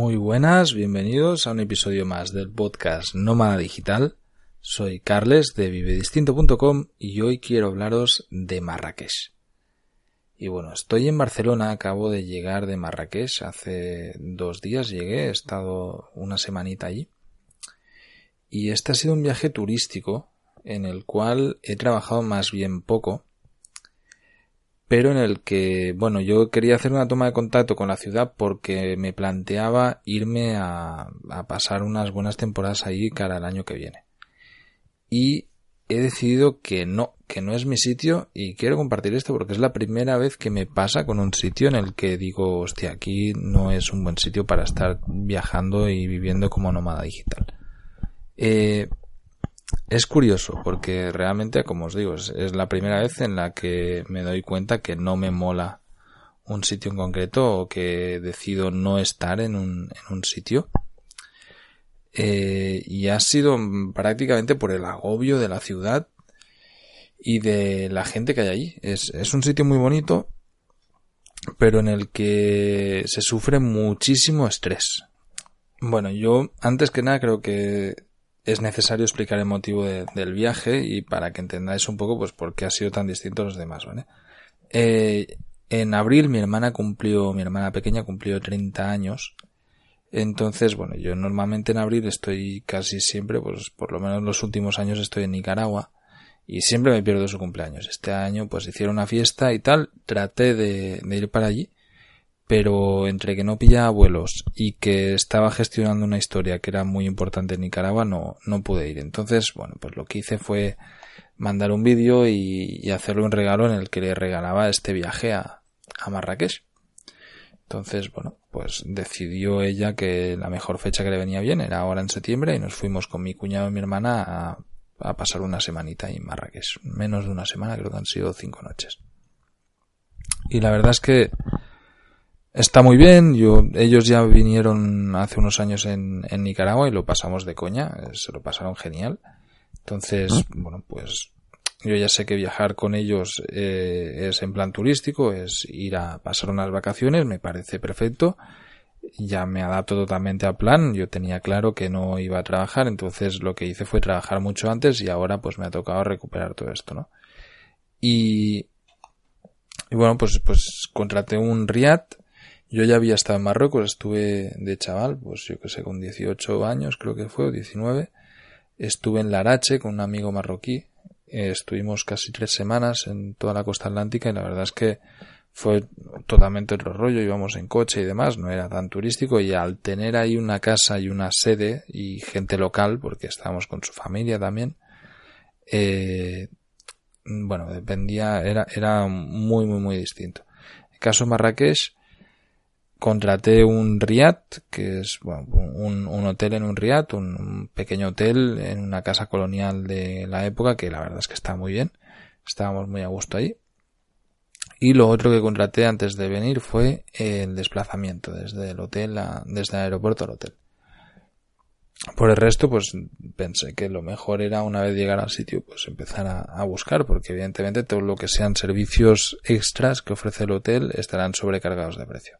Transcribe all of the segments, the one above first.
Muy buenas, bienvenidos a un episodio más del podcast Nómada Digital. Soy Carles de vivedistinto.com y hoy quiero hablaros de Marrakech. Y bueno, estoy en Barcelona, acabo de llegar de Marrakech, hace dos días llegué, he estado una semanita allí. Y este ha sido un viaje turístico en el cual he trabajado más bien poco, pero en el que, bueno, yo quería hacer una toma de contacto con la ciudad porque me planteaba irme a, pasar unas buenas temporadas ahí cara al año que viene. Y he decidido que no, que no es mi sitio y quiero compartir esto porque es la primera vez que me pasa con un sitio en el que digo, hostia, aquí no es un buen sitio para estar viajando y viviendo como nómada digital. Eh, es curioso porque realmente, como os digo, es, la primera vez en la que me doy cuenta que no me mola un sitio en concreto o que decido no estar en un, en un sitio. Eh, y ha sido prácticamente por el agobio de la ciudad y de la gente que hay allí. Es, es un sitio muy bonito, pero en el que se sufre muchísimo estrés. Bueno, yo antes que nada creo que es necesario explicar el motivo del viaje y para que entendáis un poco pues por qué ha sido tan distinto a los demás, ¿vale? Eh, en abril mi hermana cumplió, mi hermana pequeña cumplió 30 años. Entonces, bueno, yo normalmente en abril estoy casi siempre, pues por lo menos los últimos años estoy en Nicaragua y siempre me pierdo su cumpleaños. Este año pues hicieron una fiesta y tal, traté de ir para allí pero entre que no pillaba vuelos y que estaba gestionando una historia que era muy importante en Nicaragua, no, no pude ir. Entonces, bueno, pues lo que hice fue mandar un vídeo y, hacerle un regalo en el que le regalaba este viaje a, a Marrakech. Entonces, bueno, pues decidió ella que la mejor fecha que le venía bien era ahora en septiembre y nos fuimos con mi cuñado y mi hermana a, a pasar una semanita en Marrakech. Menos de una semana, creo que han sido cinco noches. Y la verdad es que Está muy bien, yo, ellos ya vinieron hace unos años en, en Nicaragua y lo pasamos de coña, se lo pasaron genial. Entonces, bueno, pues yo ya sé que viajar con ellos eh, es en plan turístico, es ir a pasar unas vacaciones, me parece perfecto. Ya me adapto totalmente al plan, yo tenía claro que no iba a trabajar, entonces lo que hice fue trabajar mucho antes y ahora pues me ha tocado recuperar todo esto, ¿no? Y, y bueno, pues, pues contraté un Riad yo ya había estado en Marruecos, estuve de chaval, pues yo que sé, con 18 años creo que fue, o 19. Estuve en Larache con un amigo marroquí. Eh, estuvimos casi tres semanas en toda la costa atlántica y la verdad es que fue totalmente otro rollo, íbamos en coche y demás, no era tan turístico y al tener ahí una casa y una sede y gente local, porque estábamos con su familia también, eh, bueno, dependía, era, era muy, muy, muy distinto. El caso Marrakech, contraté un Riad, que es un, hotel en un Riad, un, pequeño hotel en una casa colonial de la época, que la verdad es que está muy bien. Estábamos muy a gusto ahí. Y lo otro que contraté antes de venir fue el desplazamiento desde el hotel a, desde el aeropuerto al hotel. Por el resto, pues pensé que lo mejor era una vez llegar al sitio, pues empezar a, a, buscar, porque evidentemente todo lo que sean servicios extras que ofrece el hotel estarán sobrecargados de precio.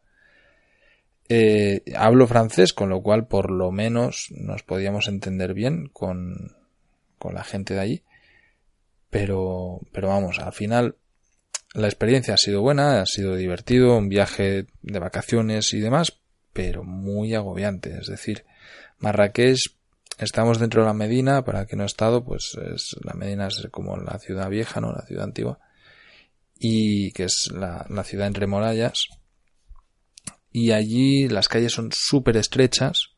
Eh, hablo francés, con lo cual por lo menos nos podíamos entender bien con, con la gente de allí. Pero, pero vamos, al final la experiencia ha sido buena, ha sido divertido, un viaje de vacaciones y demás, pero muy agobiante. Es decir, Marrakech, estamos dentro de la Medina, para que no he estado, pues es, la Medina es como la ciudad vieja, ¿no? La ciudad antigua. Y que es la, la ciudad entre murallas y allí las calles son súper estrechas,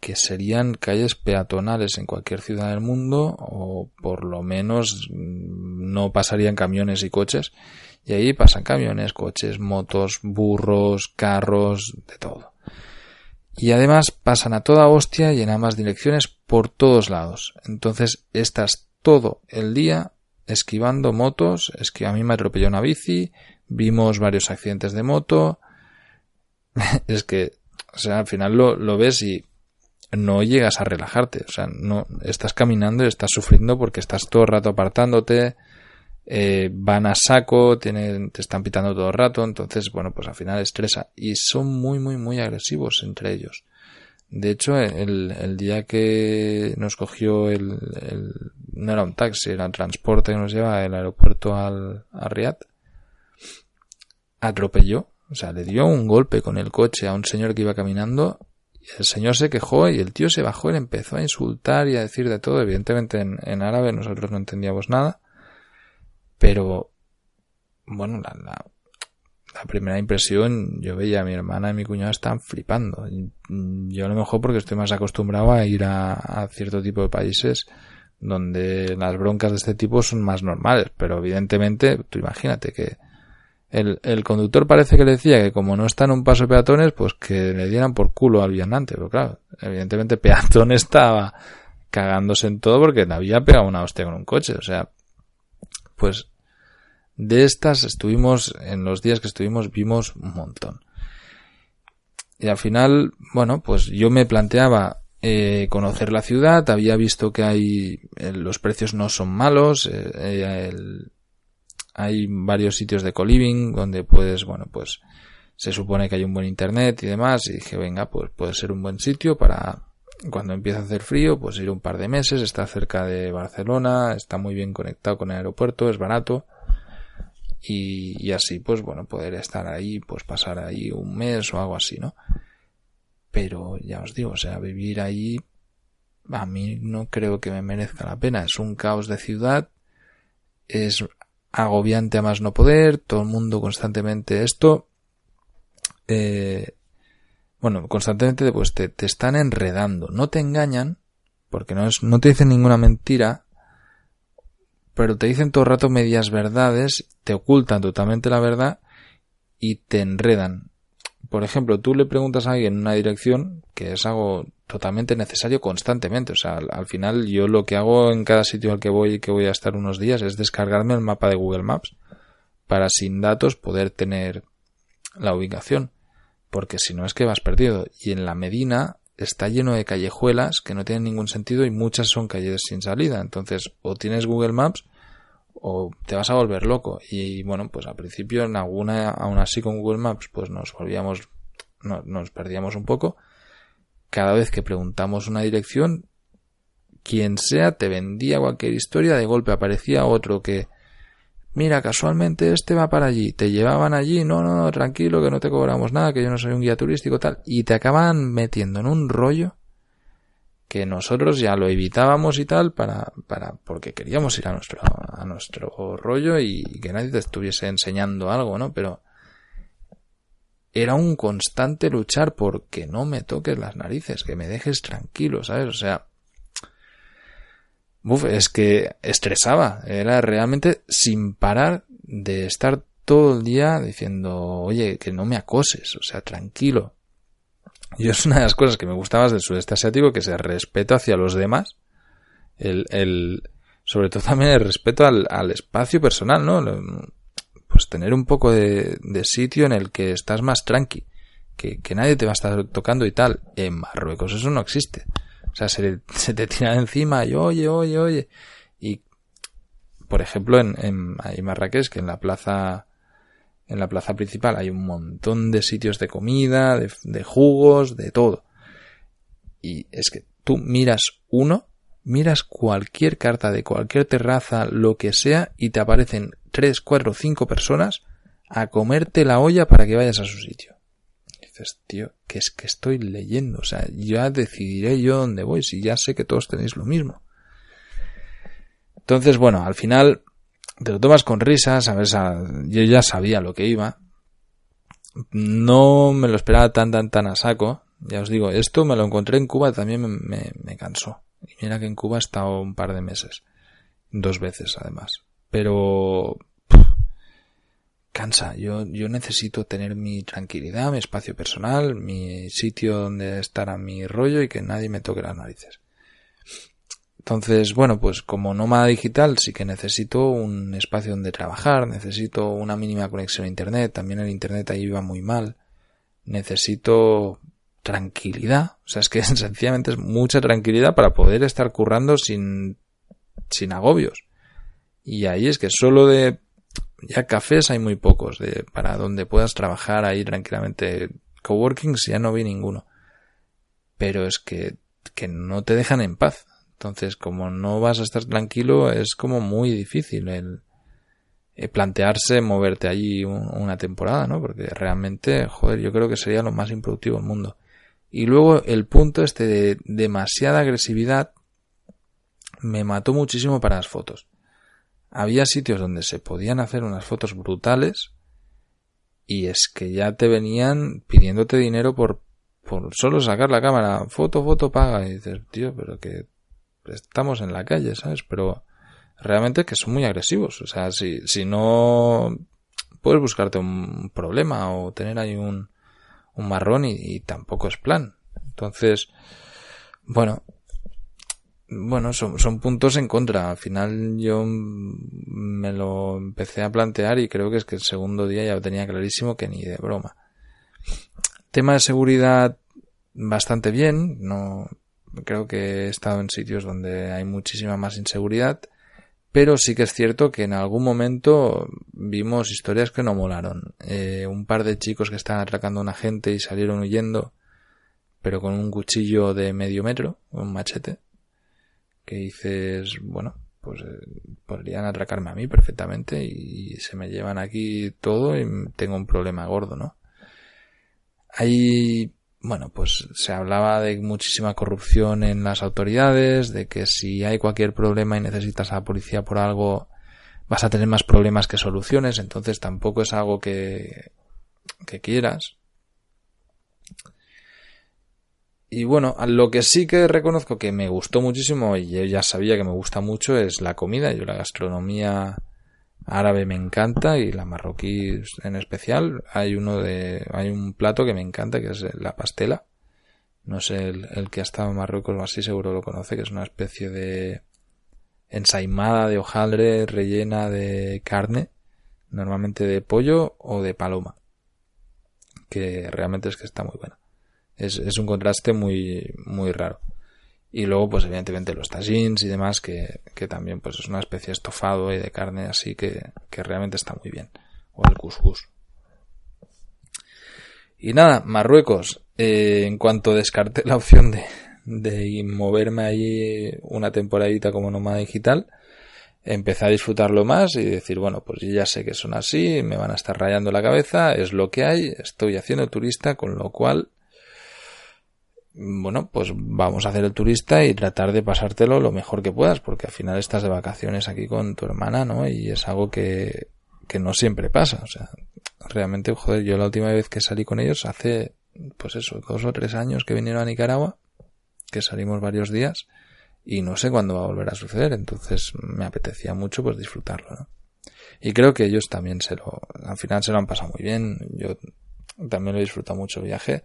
que serían calles peatonales en cualquier ciudad del mundo, o por lo menos no pasarían camiones y coches, Y ahí pasan camiones, coches, motos, burros, carros, de todo. Y además pasan a toda hostia y en ambas direcciones por todos lados. Entonces estás todo el día esquivando motos, es que a mí me atropelló una bici, vimos varios accidentes de moto, es que, o sea, al final lo, ves y no llegas a relajarte, o sea, no estás caminando y estás sufriendo porque estás todo el rato apartándote, eh, van a saco, tienen, te están pitando todo el rato, entonces, bueno, pues al final estresa y son muy, muy, muy agresivos entre ellos. De hecho, el, día que nos cogió el, el, no era un taxi, era el transporte que nos lleva del aeropuerto al, a Riyadh, atropelló, o sea, le dio un golpe con el coche a un señor que iba caminando el señor se quejó y el tío se bajó y empezó a insultar y a decir de todo. Evidentemente en, árabe nosotros no entendíamos nada. Pero, bueno, la, la, primera impresión, yo veía a mi hermana y mi cuñado estaban flipando. Yo a lo mejor porque estoy más acostumbrado a ir a, a cierto tipo de países donde las broncas de este tipo son más normales. Pero evidentemente, tú imagínate que el, el, conductor parece que le decía que como no está en un paso de peatones, pues que le dieran por culo al viandante. Pero claro, evidentemente peatón estaba cagándose en todo porque le había pegado una hostia con un coche. O sea, pues de estas estuvimos, en los días que estuvimos, vimos un montón. Y al final, bueno, pues yo me planteaba eh, conocer la ciudad, había visto que hay, eh, los precios no son malos, eh, el, hay varios sitios de co-living donde puedes, bueno, pues se supone que hay un buen internet y demás y dije, venga, pues puede ser un buen sitio para cuando empieza a hacer frío, pues ir un par de meses, está cerca de Barcelona, está muy bien conectado con el aeropuerto, es barato y, y así, pues bueno, poder estar ahí, pues pasar ahí un mes o algo así, ¿no? Pero ya os digo, o sea, vivir ahí a mí no creo que me merezca la pena. Es un caos de ciudad, es agobiante a más no poder, todo el mundo constantemente esto, eh, bueno, constantemente pues te, te, están enredando, no te engañan, porque no, es, no te dicen ninguna mentira, pero te dicen todo el rato medias verdades, te ocultan totalmente la verdad y te enredan. Por ejemplo, tú le preguntas a alguien una dirección, que es algo totalmente necesario constantemente. O sea, al, al, final yo lo que hago en cada sitio al que voy y que voy a estar unos días es descargarme el mapa de Google Maps para sin datos poder tener la ubicación. Porque si no es que vas perdido. Y en la Medina está lleno de callejuelas que no tienen ningún sentido y muchas son calles sin salida. Entonces, o tienes Google Maps o te vas a volver loco. Y bueno, pues al principio en alguna, aún así con Google Maps, pues nos volvíamos, no, nos perdíamos un poco. Cada vez que preguntamos una dirección, quien sea te vendía cualquier historia, de golpe aparecía otro que, mira, casualmente este va para allí, te llevaban allí, no, no, no, tranquilo, que no te cobramos nada, que yo no soy un guía turístico, tal, y te acaban metiendo en un rollo que nosotros ya lo evitábamos y tal para, para, porque queríamos ir a nuestro, a nuestro rollo y que nadie te estuviese enseñando algo, ¿no? Pero era un constante luchar porque no me toques las narices, que me dejes tranquilo, ¿sabes? O sea, uf, es que estresaba, era realmente sin parar de estar todo el día diciendo, oye, que no me acoses, o sea, tranquilo, y es una de las cosas que me gustaba del sudeste asiático, que es el respeto hacia los demás. El, el, sobre todo también el respeto al, al espacio personal, ¿no? Pues tener un poco de, sitio en el que estás más tranqui. Que, nadie te va a estar tocando y tal. En Marruecos eso no existe. O sea, se, te tira encima y oye, oye, oye. Y, por ejemplo, en Marrakech, que en la plaza en la plaza principal hay un montón de sitios de comida, de, de, jugos, de todo. Y es que tú miras uno, miras cualquier carta de cualquier terraza, lo que sea, y te aparecen tres, cuatro, cinco personas a comerte la olla para que vayas a su sitio. Dices, tío, que es que estoy leyendo, o sea, ya decidiré yo dónde voy, si ya sé que todos tenéis lo mismo. Entonces, bueno, al final te lo tomas con risas, a ver, yo ya sabía lo que iba. No me lo esperaba tan, tan, tan a saco. Ya os digo, esto me lo encontré en Cuba, también me, me, me cansó. Y mira que en Cuba he estado un par de meses. Dos veces, además. Pero... cansa. Yo, yo necesito tener mi tranquilidad, mi espacio personal, mi sitio donde estar a mi rollo y que nadie me toque las narices. Entonces, bueno, pues como nómada digital sí que necesito un espacio donde trabajar, necesito una mínima conexión a Internet, también el Internet ahí va muy mal, necesito tranquilidad, o sea, es que sencillamente es mucha tranquilidad para poder estar currando sin, sin agobios. Y ahí es que solo de ya cafés hay muy pocos de para donde puedas trabajar ahí tranquilamente. Coworkings ya no vi ninguno. Pero es que, que no te dejan en paz. Entonces, como no vas a estar tranquilo, es como muy difícil el, eh, plantearse moverte allí una temporada, ¿no? Porque realmente, joder, yo creo que sería lo más improductivo del mundo. Y luego el punto este de demasiada agresividad me mató muchísimo para las fotos. Había sitios donde se podían hacer unas fotos brutales y es que ya te venían pidiéndote dinero por, por solo sacar la cámara. Foto, foto, paga. Y dices, tío, pero que estamos en la calle, ¿sabes? Pero realmente que son muy agresivos. O sea, si, si no puedes buscarte un problema o tener ahí un, un marrón y, tampoco es plan. Entonces, bueno, bueno, son, son puntos en contra. Al final yo me lo empecé a plantear y creo que es que el segundo día ya lo tenía clarísimo que ni de broma. Tema de seguridad bastante bien, no creo que he estado en sitios donde hay muchísima más inseguridad, pero sí que es cierto que en algún momento vimos historias que no molaron. Eh, un par de chicos que estaban atracando a una gente y salieron huyendo, pero con un cuchillo de medio metro, un machete, que dices, bueno, pues eh, podrían atracarme a mí perfectamente y se me llevan aquí todo y tengo un problema gordo, ¿no? Hay bueno, pues se hablaba de muchísima corrupción en las autoridades, de que si hay cualquier problema y necesitas a la policía por algo, vas a tener más problemas que soluciones, entonces tampoco es algo que, que quieras. Y bueno, lo que sí que reconozco que me gustó muchísimo, y ya sabía que me gusta mucho, es la comida. Yo la gastronomía árabe me encanta y la marroquí en especial. Hay uno de, hay un plato que me encanta que es la pastela. No sé, el, que ha estado en Marruecos o así seguro lo conoce, que es una especie de ensaimada de hojaldre rellena de carne, normalmente de pollo o de paloma, que realmente es que está muy buena. Es, es un contraste muy, muy raro. Y luego, pues evidentemente los tagines y demás, que, que también pues es una especie de estofado y de carne así que, que realmente está muy bien. O el couscous. Y nada, Marruecos, eh, en cuanto descarté la opción de, de moverme allí una temporadita como nómada digital, empecé a disfrutarlo más y decir, bueno, pues ya sé que son así, me van a estar rayando la cabeza, es lo que hay, estoy haciendo turista, con lo cual bueno, pues vamos a hacer el turista y tratar de pasártelo lo mejor que puedas, porque al final estás de vacaciones aquí con tu hermana, ¿no? Y es algo que, que no siempre pasa. O sea, realmente, joder, yo la última vez que salí con ellos hace, pues eso, dos o tres años que vinieron a Nicaragua, que salimos varios días, y no sé cuándo va a volver a suceder, entonces me apetecía mucho pues disfrutarlo, ¿no? Y creo que ellos también se lo, al final se lo han pasado muy bien, yo también lo he disfrutado mucho el viaje,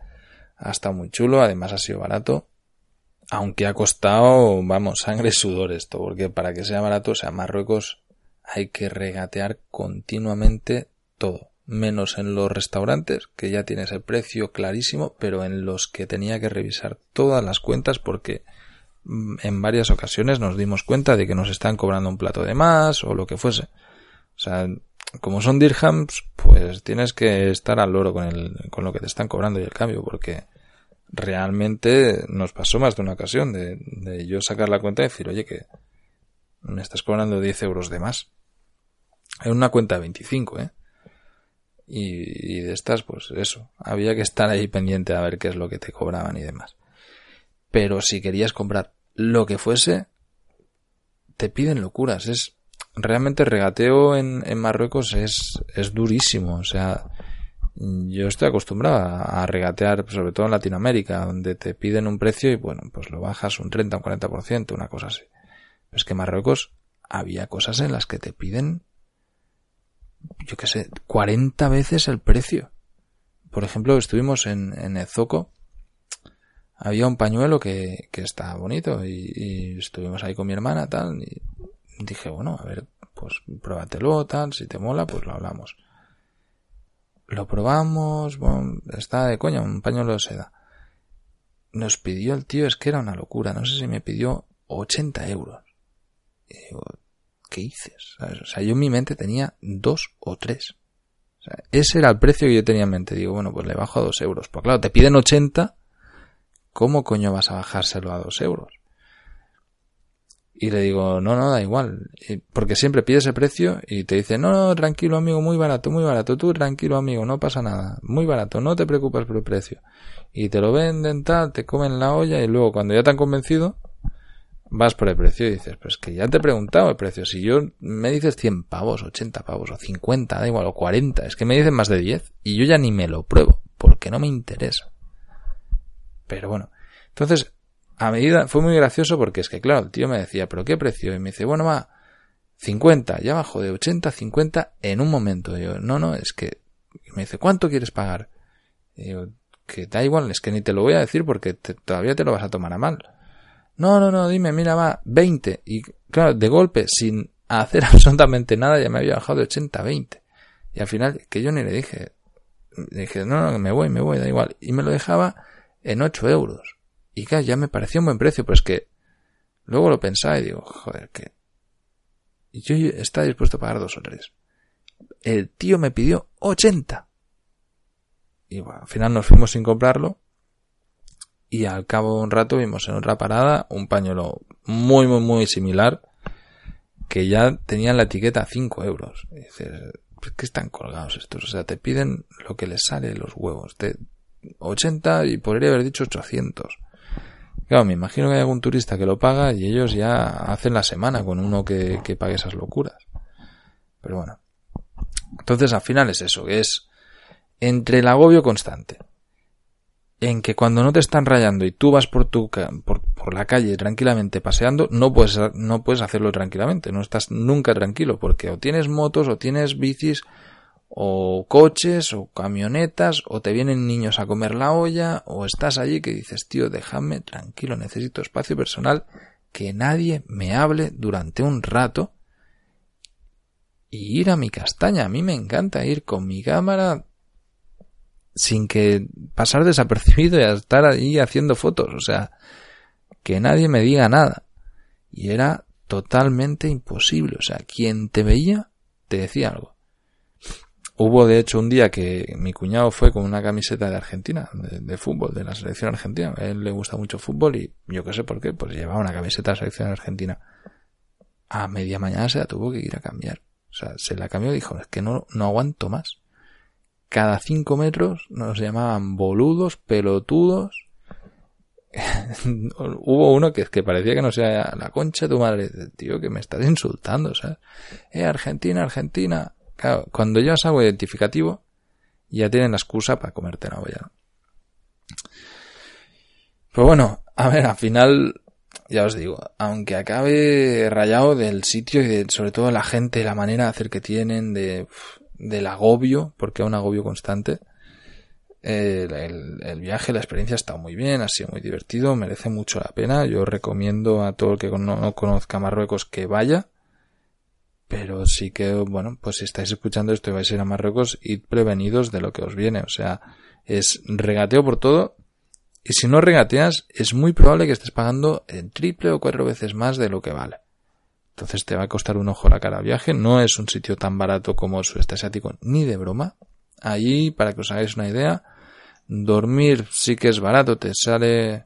ha estado muy chulo, además ha sido barato. Aunque ha costado, vamos, sangre y sudor esto, porque para que sea barato, o sea, Marruecos hay que regatear continuamente todo, menos en los restaurantes, que ya tienes el precio clarísimo, pero en los que tenía que revisar todas las cuentas porque mm, en varias ocasiones nos dimos cuenta de que nos están cobrando un plato de más o lo que fuese. O sea, como son dirhams, pues tienes que estar al loro con, el, con lo que te están cobrando y el cambio, porque realmente nos pasó más de una ocasión de, de yo sacar la cuenta y decir, oye, que me estás cobrando 10 euros de más. En una cuenta de 25, ¿eh? Y, y, de estas, pues eso, había que estar ahí pendiente a ver qué es lo que te cobraban y demás. Pero si querías comprar lo que fuese, te piden locuras, es realmente regateo en, en Marruecos es, es durísimo. O sea, yo estoy acostumbrado a, regatear, sobre todo en Latinoamérica, donde te piden un precio y bueno, pues lo bajas un 30, un 40%, una cosa así. Es que en Marruecos había cosas en las que te piden yo qué sé, 40 veces el precio. Por ejemplo, estuvimos en, en el Zoco, había un pañuelo que, que estaba bonito y, y, estuvimos ahí con mi hermana, tal, y dije, bueno, a ver, pues pruébatelo, tal, si te mola, pues lo hablamos. Lo probamos, bueno, está de coña, un pañuelo de seda. Nos pidió el tío, es que era una locura, no sé si me pidió 80 euros. Y digo, ¿qué dices? O sea, yo en mi mente tenía dos o tres. Ese era el precio que yo tenía en mente. Digo, bueno, pues le bajo a dos euros. Pues claro, te piden 80, ¿cómo coño vas a bajárselo a dos euros? Y le digo, no, no, da igual. Porque siempre pides ese precio y te dice, no, no, tranquilo amigo, muy barato, muy barato. Tú tranquilo amigo, no pasa nada. Muy barato, no te preocupes por el precio. Y te lo venden, tal, te comen la olla y luego cuando ya te han convencido, vas por el precio y dices, pues que ya te he preguntado el precio. Si yo me dices 100 pavos, 80 pavos o 50, da igual, o 40, es que me dicen más de 10 y yo ya ni me lo pruebo porque no me interesa. Pero bueno, entonces a medida, fue muy gracioso porque es que, claro, el tío me decía, ¿pero qué precio? Y me dice, bueno, va, 50, ya bajo de 80 a 50 en un momento. Y yo, no, no, es que, me dice, ¿cuánto quieres pagar? Y yo, que da igual, es que ni te lo voy a decir porque todavía te lo vas a tomar a mal. No, no, no, dime, mira, va, 20. Y claro, de golpe, sin hacer absolutamente nada, ya me había bajado de 80 a 20. Y al final, que yo ni le dije, le dije, no, no, me voy, me voy, da igual. Y me lo dejaba en 8 euros. Y ya me pareció un buen precio, pero es que luego lo pensaba y digo, joder, que yo estaba dispuesto a pagar dos o tres. El tío me pidió 80. Y bueno, al final nos fuimos sin comprarlo. Y al cabo de un rato vimos en otra parada un pañuelo muy, muy, muy similar. Que ya tenía la etiqueta 5 euros. Y dices, ¿qué están colgados estos? O sea, te piden lo que les sale los huevos. De 80 y podría haber dicho 800. Claro, me imagino que hay algún turista que lo paga y ellos ya hacen la semana con uno que, que pague esas locuras. Pero bueno. Entonces al final es eso, que es entre el agobio constante, en que cuando no te están rayando y tú vas por tu por, por, la calle tranquilamente paseando, no puedes no puedes hacerlo tranquilamente, no estás nunca tranquilo porque o tienes motos o tienes bicis o coches o camionetas o te vienen niños a comer la olla o estás allí que dices tío déjame tranquilo necesito espacio personal que nadie me hable durante un rato y ir a mi castaña a mí me encanta ir con mi cámara sin que pasar desapercibido y estar ahí haciendo fotos o sea que nadie me diga nada. Y era totalmente imposible o sea quien te veía te decía algo Hubo de hecho un día que mi cuñado fue con una camiseta de Argentina, de, fútbol, de la selección argentina. A él le gusta mucho fútbol y yo qué sé por qué, pues llevaba una camiseta de la selección argentina. A media mañana se la tuvo que ir a cambiar. O sea, se la cambió y dijo, es que no, no aguanto más. Cada cinco metros nos llamaban boludos, pelotudos. Hubo uno que, que parecía que no sea la concha de tu madre. Tío, que me estás insultando, ¿sabes? Eh, Argentina, Argentina Claro, cuando llevas algo identificativo, ya tienen la excusa para comerte la olla. Pero bueno, a ver, al final, ya os digo, aunque acabe rayado del sitio y de, sobre todo la gente, la manera de hacer que tienen, de, del agobio, porque es un agobio constante, el, el, viaje, la experiencia estado muy bien, ha sido muy divertido, merece mucho la pena. Yo recomiendo a todo el que no conozca Marruecos que vaya pero sí que, bueno, pues si estáis escuchando esto y vais a ir a Marruecos, id prevenidos de lo que os viene. O sea, es regateo por todo. Y si no regateas, es muy probable que estés pagando el triple o cuatro veces más de lo que vale. Entonces te va a costar un ojo la cara al viaje. No es un sitio tan barato como el sudeste asiático, ni de broma. Allí, para que os hagáis una idea, dormir sí que es barato. Te sale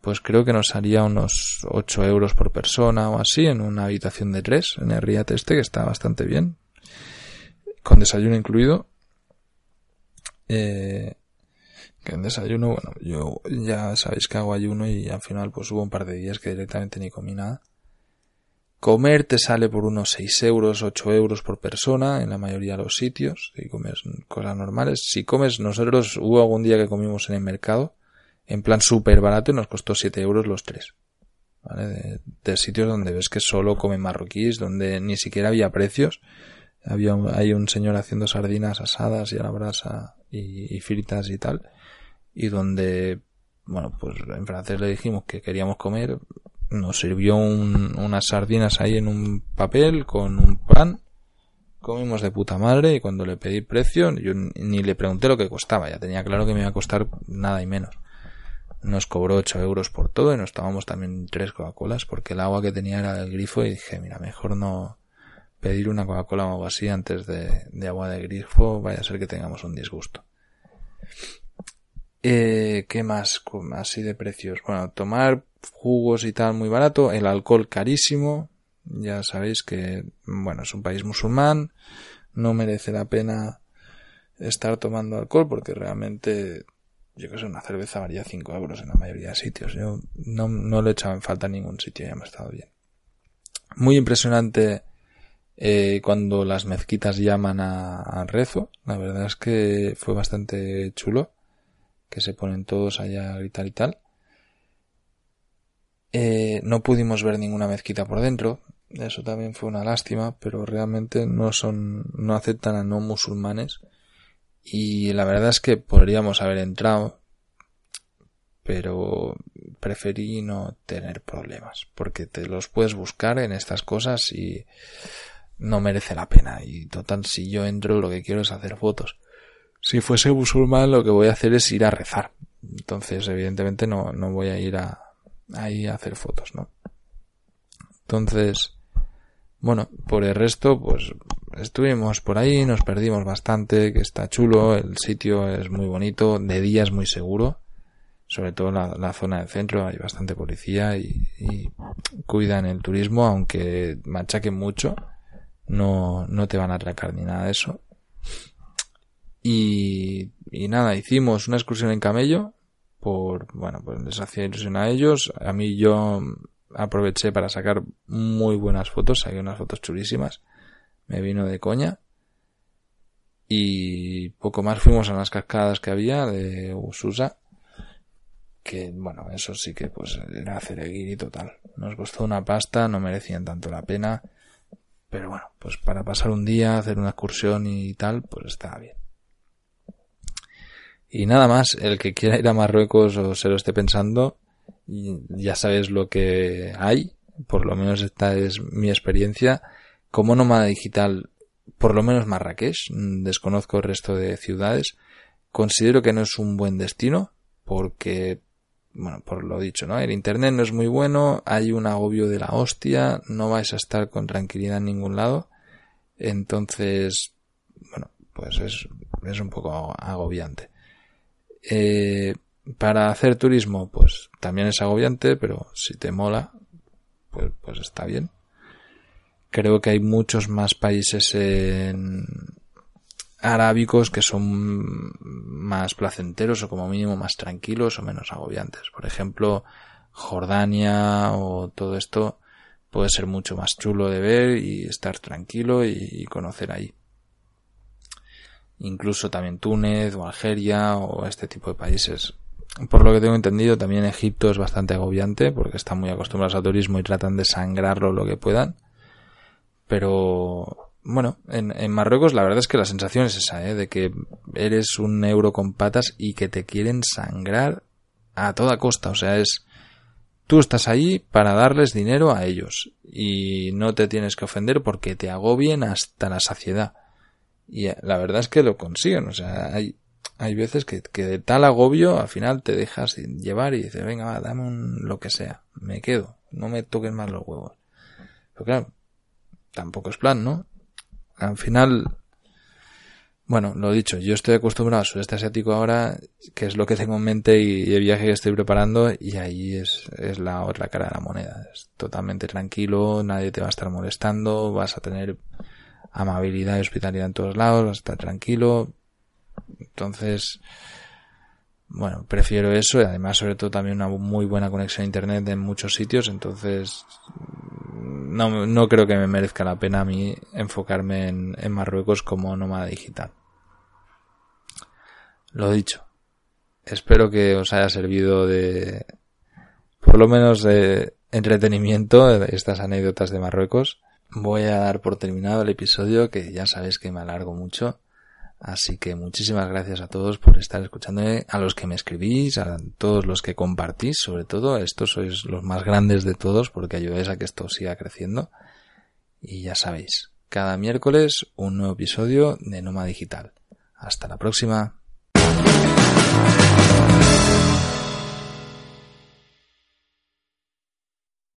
pues creo que nos salía unos 8 euros por persona o así en una habitación de 3 en el Riad este, que está bastante bien, con desayuno incluido. Eh, que en desayuno, bueno, yo ya sabéis que hago ayuno y al final pues hubo un par de días que directamente ni comí nada. Comer te sale por unos 6 euros, 8 euros por persona en la mayoría de los sitios, si comes cosas normales. Si comes, nosotros hubo algún día que comimos en el mercado, en plan súper barato y nos costó 7 euros los tres. ¿Vale? De, sitios donde ves que solo comen marroquíes, donde ni siquiera había precios. Había un, hay un señor haciendo sardinas asadas y a la brasa y, y fritas y tal. Y donde, bueno, pues en francés le dijimos que queríamos comer. Nos sirvió un- unas sardinas ahí en un papel con un pan. Comimos de puta madre y cuando le pedí precio, yo ni le pregunté lo que costaba. Ya tenía claro que me iba a costar nada y menos. Nos cobró 8 euros por todo y nos tomamos también tres Coca-Colas porque el agua que tenía era del grifo y dije, mira, mejor no pedir una Coca-Cola o algo así antes de, de agua de grifo, vaya a ser que tengamos un disgusto. Eh, ¿Qué más? Así de precios. Bueno, tomar jugos y tal muy barato, el alcohol carísimo. Ya sabéis que, bueno, es un país musulmán, no merece la pena estar tomando alcohol porque realmente, yo que sé, una cerveza varía 5 euros en la mayoría de sitios. Yo no, no lo he echado en falta en ningún sitio, ya me ha estado bien. Muy impresionante eh, cuando las mezquitas llaman a, a rezo. La verdad es que fue bastante chulo que se ponen todos allá a gritar y tal. Eh, no pudimos ver ninguna mezquita por dentro. Eso también fue una lástima, pero realmente no son, no aceptan a no musulmanes. Y la verdad es que podríamos haber entrado, pero preferí no tener problemas, porque te los puedes buscar en estas cosas y no merece la pena. Y total, si yo entro, lo que quiero es hacer fotos. Si fuese musulmán, lo que voy a hacer es ir a rezar. Entonces, evidentemente, no, no voy a ir a, ahí a hacer fotos, ¿no? Entonces, bueno, por el resto, pues estuvimos por ahí, nos perdimos bastante, que está chulo, el sitio es muy bonito, de día es muy seguro, sobre todo la, la zona del centro, hay bastante policía y, y cuidan el turismo, aunque machaquen mucho, no, no te van a atracar ni nada de eso. Y, y nada, hicimos una excursión en camello, por, bueno, pues les hacía ilusión a ellos, a mí yo aproveché para sacar muy buenas fotos, saqué unas fotos chulísimas, me vino de coña. Y poco más fuimos a las cascadas que había de Ususa, que bueno, eso sí que pues era hacer el guiri total. Nos costó una pasta, no merecían tanto la pena, pero bueno, pues para pasar un día, hacer una excursión y tal, pues estaba bien. Y nada más, el que quiera ir a Marruecos o se lo esté pensando, ya sabes lo que hay, por lo menos esta es mi experiencia. Como nómada digital, por lo menos Marrakech, desconozco el resto de ciudades, considero que no es un buen destino, porque, bueno, por lo dicho, ¿no? El internet no es muy bueno, hay un agobio de la hostia, no vais a estar con tranquilidad en ningún lado, entonces, bueno, pues es, es un poco agobiante. Eh, para hacer turismo, pues también es agobiante, pero si te mola, pues, pues está bien. Creo que hay muchos más países en arábicos que son más placenteros o como mínimo más tranquilos o menos agobiantes. Por ejemplo, Jordania o todo esto puede ser mucho más chulo de ver y estar tranquilo y, conocer ahí incluso también Túnez o Algeria o este tipo de países. Por lo que tengo entendido, también Egipto es bastante agobiante porque están muy acostumbrados al turismo y tratan de sangrarlo lo que puedan. Pero bueno, en, Marruecos la verdad es que la sensación es esa, ¿eh? de que eres un euro con patas y que te quieren sangrar a toda costa. O sea, es tú estás ahí para darles dinero a ellos y no te tienes que ofender porque te agobien hasta la saciedad. Y la verdad es que lo consiguen. O sea, hay, hay veces que, que de tal agobio al final te dejas llevar y dices, venga, va, dame un lo que sea. Me quedo. No me toques más los huevos. Pero claro, tampoco es plan, ¿no? Al final, bueno, lo dicho, yo estoy acostumbrado al sudeste asiático ahora, que es lo que tengo en mente y el viaje que estoy preparando, y ahí es, es la otra cara de la moneda. Es totalmente tranquilo, nadie te va a estar molestando, vas a tener amabilidad y hospitalidad en todos lados, vas a estar tranquilo. Entonces, bueno, prefiero eso y además sobre todo también una muy buena conexión a internet en muchos sitios, entonces no, no creo que me merezca la pena a mí enfocarme en, en Marruecos como nómada digital. Lo dicho, espero que os haya servido de, por lo menos de entretenimiento, estas anécdotas de Marruecos. voy a dar por terminado el episodio que ya sabéis que me alargo mucho. Así que muchísimas gracias a todos por estar escuchándome, a los que me escribís, a todos los que compartís, sobre todo, estos sois los más grandes de todos porque ayudáis a que esto siga creciendo. Y ya sabéis, cada miércoles un nuevo episodio de Noma Digital. Hasta la próxima.